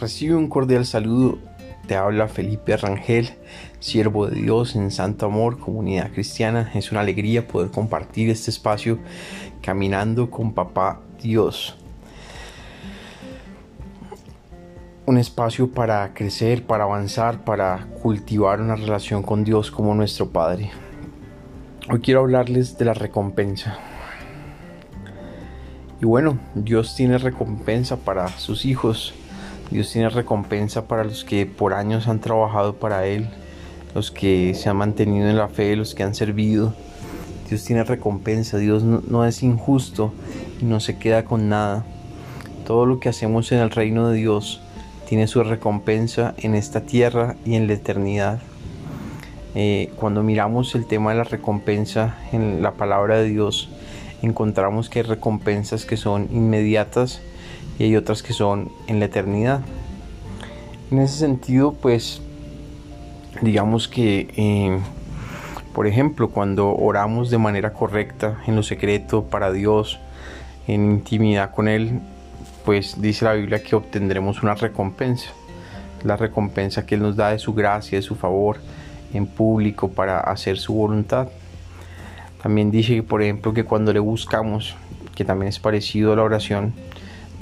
Recibe un cordial saludo. Te habla Felipe Rangel, siervo de Dios en Santo Amor, comunidad cristiana. Es una alegría poder compartir este espacio caminando con Papá Dios. Un espacio para crecer, para avanzar, para cultivar una relación con Dios como nuestro Padre. Hoy quiero hablarles de la recompensa. Y bueno, Dios tiene recompensa para sus hijos Dios tiene recompensa para los que por años han trabajado para Él, los que se han mantenido en la fe, los que han servido. Dios tiene recompensa, Dios no, es injusto y no se queda con nada. Todo lo que hacemos en el reino de Dios tiene su recompensa en esta tierra y en la eternidad. Eh, cuando miramos el tema de la recompensa en la palabra de Dios, encontramos que hay recompensas que son inmediatas y hay otras que son en la eternidad. En ese sentido, pues, digamos que, eh, por ejemplo, cuando oramos de manera correcta, en lo secreto, para Dios, en intimidad con Él, pues dice la Biblia que obtendremos una recompensa. La recompensa que Él nos da de su gracia, de su favor en público para hacer su voluntad. También dice, por ejemplo, que cuando le buscamos, que también es parecido a la oración,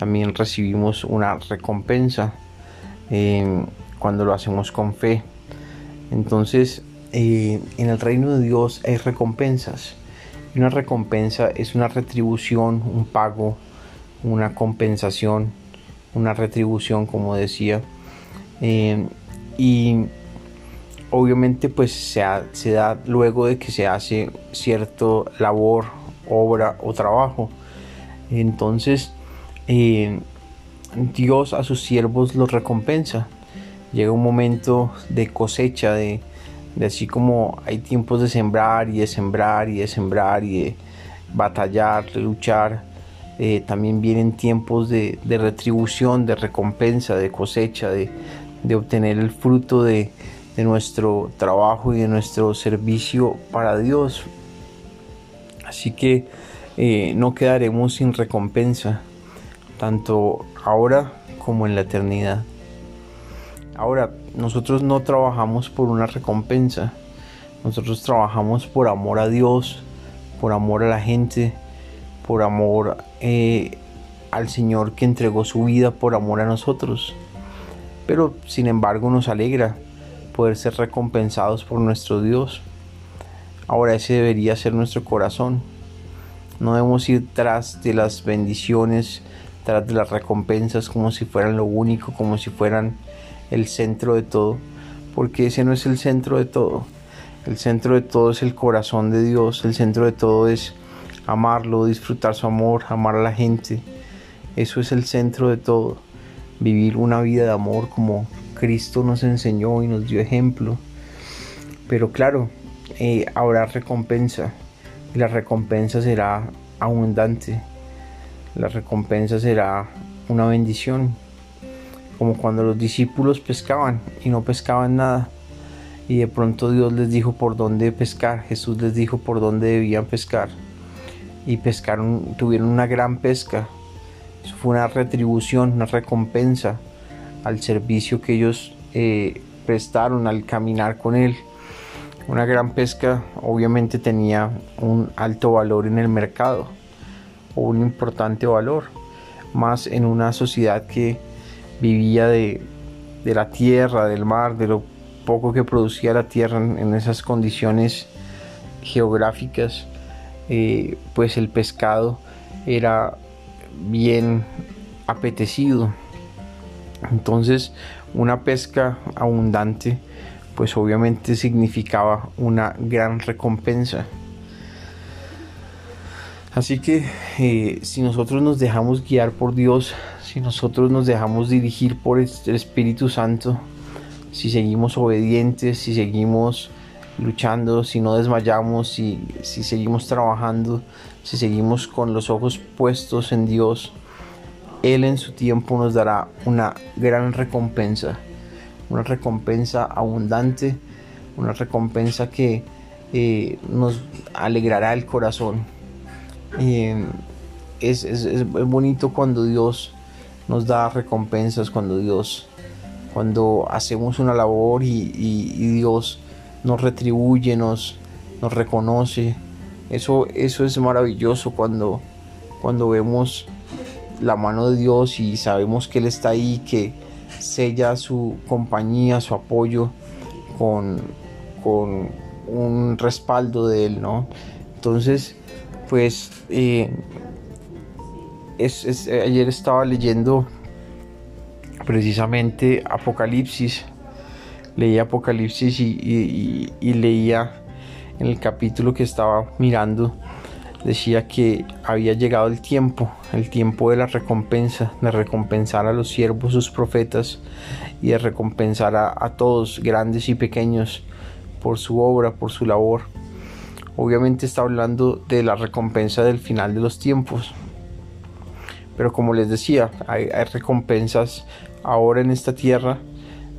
también recibimos una recompensa eh, cuando lo hacemos con fe. Entonces, eh, en el reino de Dios hay recompensas. Una recompensa es una retribución, un pago, una compensación, una retribución, como decía. Eh, y obviamente pues se, se, da luego de que se hace cierto labor, obra o trabajo. Entonces, Dios a sus siervos los recompensa. Llega un momento de cosecha, de, así como hay tiempos de sembrar y de sembrar y de sembrar y de batallar, de luchar. Eh, también vienen tiempos de, retribución, de recompensa, de cosecha, de, obtener el fruto de, nuestro trabajo y de nuestro servicio para Dios. Así que eh, no quedaremos sin recompensa tanto ahora como en la eternidad. Ahora, nosotros no trabajamos por una recompensa, nosotros trabajamos por amor a Dios, por amor a la gente, por amor eh, al Señor que entregó su vida por amor a nosotros. Pero sin embargo nos alegra poder ser recompensados por nuestro Dios. Ahora ese debería ser nuestro corazón. No debemos ir tras de las bendiciones de las recompensas como si fueran lo único, como si fueran el centro de todo, porque ese no es el centro de todo. El centro de todo es el corazón de Dios, el centro de todo es amarlo, disfrutar su amor, amar a la gente. Eso es el centro de todo. Vivir una vida de amor como Cristo nos enseñó y nos dio ejemplo. Pero claro, eh, habrá recompensa y la recompensa será abundante la recompensa será una bendición, como cuando los discípulos pescaban y no pescaban nada. Y de pronto Dios les dijo por dónde pescar, Jesús les dijo por dónde debían pescar. Y pescaron, tuvieron una gran pesca. Eso fue una retribución, una recompensa al servicio que ellos eh, prestaron al caminar con Él. Una gran pesca obviamente tenía un alto valor en el mercado o un importante valor, más en una sociedad que vivía de, la tierra, del mar, de lo poco que producía la tierra en, esas condiciones geográficas, eh, pues el pescado era bien apetecido. Entonces una pesca abundante pues obviamente significaba una gran recompensa. Así que eh, si nosotros nos dejamos guiar por Dios, si nosotros nos dejamos dirigir por el Espíritu Santo, si seguimos obedientes, si seguimos luchando, si no desmayamos, si, si seguimos trabajando, si seguimos con los ojos puestos en Dios, Él en su tiempo nos dará una gran recompensa, una recompensa abundante, una recompensa que eh, nos alegrará el corazón es, bonito cuando Dios nos da recompensas cuando Dios, cuando hacemos una labor y, Dios nos retribuye, nos, nos reconoce. Eso, eso es maravilloso cuando, cuando vemos la mano de Dios y sabemos que Él está ahí, que sella su compañía, su apoyo con, con un respaldo de Él, ¿no? Entonces, pues eh, ayer estaba leyendo precisamente Apocalipsis, leía Apocalipsis y leía en el capítulo que estaba mirando decía que había llegado el tiempo, el tiempo de la recompensa, de recompensar a los siervos, sus profetas, y de recompensar a, todos, grandes y pequeños, por su obra, por su labor. Obviamente está hablando de la recompensa del final de los tiempos. Pero como les decía, hay, recompensas ahora en esta tierra,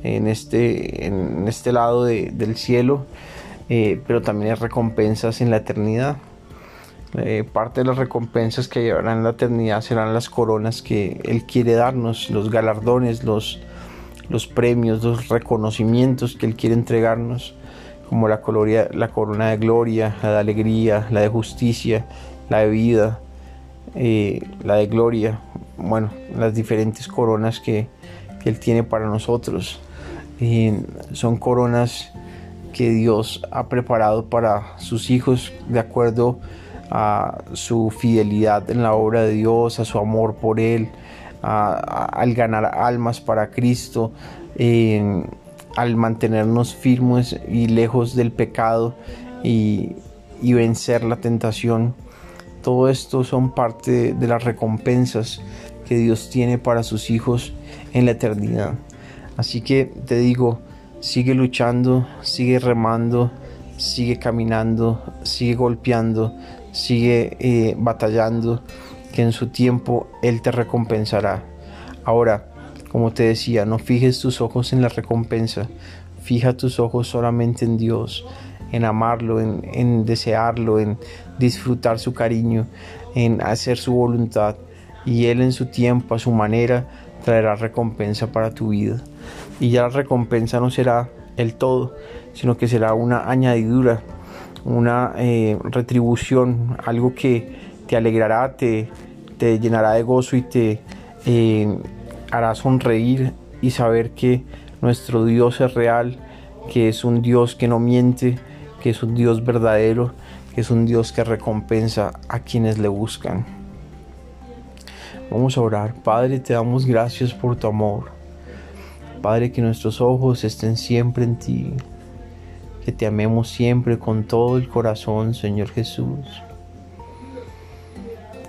en este, en este lado del cielo, eh, pero también hay recompensas en la eternidad. Eh, parte de las recompensas que llevarán la eternidad serán las coronas que Él quiere darnos, los galardones, los, los premios, los reconocimientos que Él quiere entregarnos, como la, corona de gloria, la de alegría, la de justicia, la de vida, eh, la de gloria, bueno, las diferentes coronas que, Él tiene para nosotros. son coronas que Dios ha preparado para sus hijos de acuerdo a su fidelidad en la obra de Dios, a su amor por Él, al ganar almas para Cristo, al mantenernos firmes y lejos del pecado y, vencer la tentación. Todo esto son parte de las recompensas que Dios tiene para sus hijos en la eternidad. Así que te digo, sigue luchando, sigue remando, sigue caminando, sigue golpeando, sigue eh, batallando, que en su tiempo Él te recompensará. Ahora, como te decía, no fijes tus ojos en la recompensa, fija tus ojos solamente en Dios, en amarlo, en, desearlo, en disfrutar su cariño, en hacer su voluntad. Y Él en su tiempo, a su manera, traerá recompensa para tu vida. Y ya la recompensa no será el todo, sino que será una añadidura una eh, retribución, algo que te alegrará, te, te llenará de gozo y te eh, hará sonreír y saber que nuestro Dios es real, que es un Dios que no miente, que es un Dios verdadero, que es un Dios que recompensa a quienes le buscan. Vamos a orar. Padre, te damos gracias por tu amor. Padre, que nuestros ojos estén siempre en ti que te amemos siempre con todo el corazón, Señor Jesús.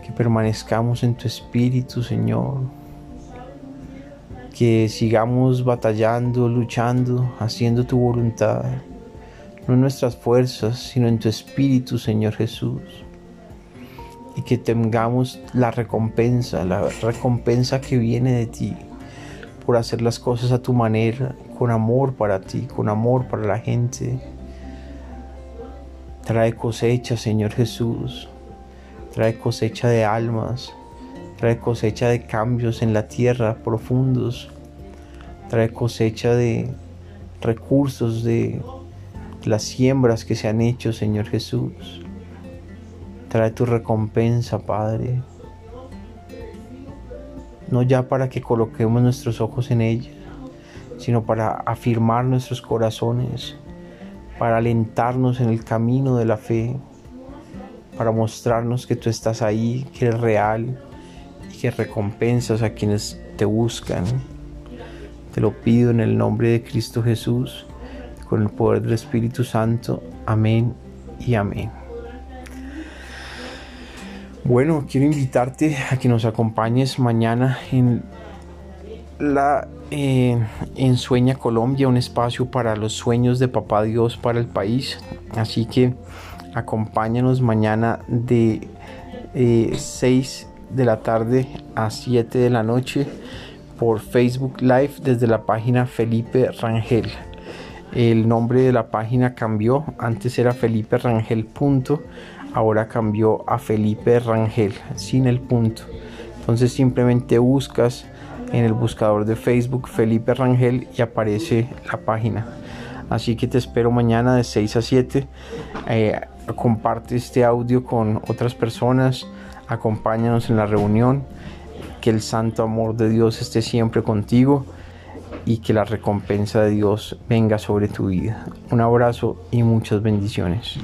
Que permanezcamos en tu espíritu, Señor. Que sigamos batallando, luchando, haciendo tu voluntad. No en nuestras fuerzas, sino en tu espíritu, Señor Jesús. Y que tengamos la recompensa, la recompensa que viene de ti por hacer las cosas a tu manera, con amor para ti, con amor para la gente. Trae cosecha, Señor Jesús. Trae cosecha de almas. Trae cosecha de cambios en la tierra profundos. Trae cosecha de recursos de las siembras que se han hecho, Señor Jesús. Trae tu recompensa, Padre no ya para que coloquemos nuestros ojos en ella, sino para afirmar nuestros corazones, para alentarnos en el camino de la fe, para mostrarnos que tú estás ahí, que eres real y que recompensas a quienes te buscan. Te lo pido en el nombre de Cristo Jesús, con el poder del Espíritu Santo. Amén y amén. Bueno, quiero invitarte a que nos acompañes mañana en la eh, Sueña Colombia, un espacio para los sueños de Papá Dios para el país. Así que acompáñanos mañana de 6 eh, de la tarde a 7 de la noche por Facebook Live desde la página Felipe Rangel. El nombre de la página cambió, antes era Felipe Rangel ahora cambió a Felipe Rangel, sin el punto. Entonces simplemente buscas en el buscador de Facebook Felipe Rangel y aparece la página. Así que te espero mañana de 6 a 7. Eh, comparte este audio con otras personas. Acompáñanos en la reunión. Que el santo amor de Dios esté siempre contigo y que la recompensa de Dios venga sobre tu vida. Un abrazo y muchas bendiciones.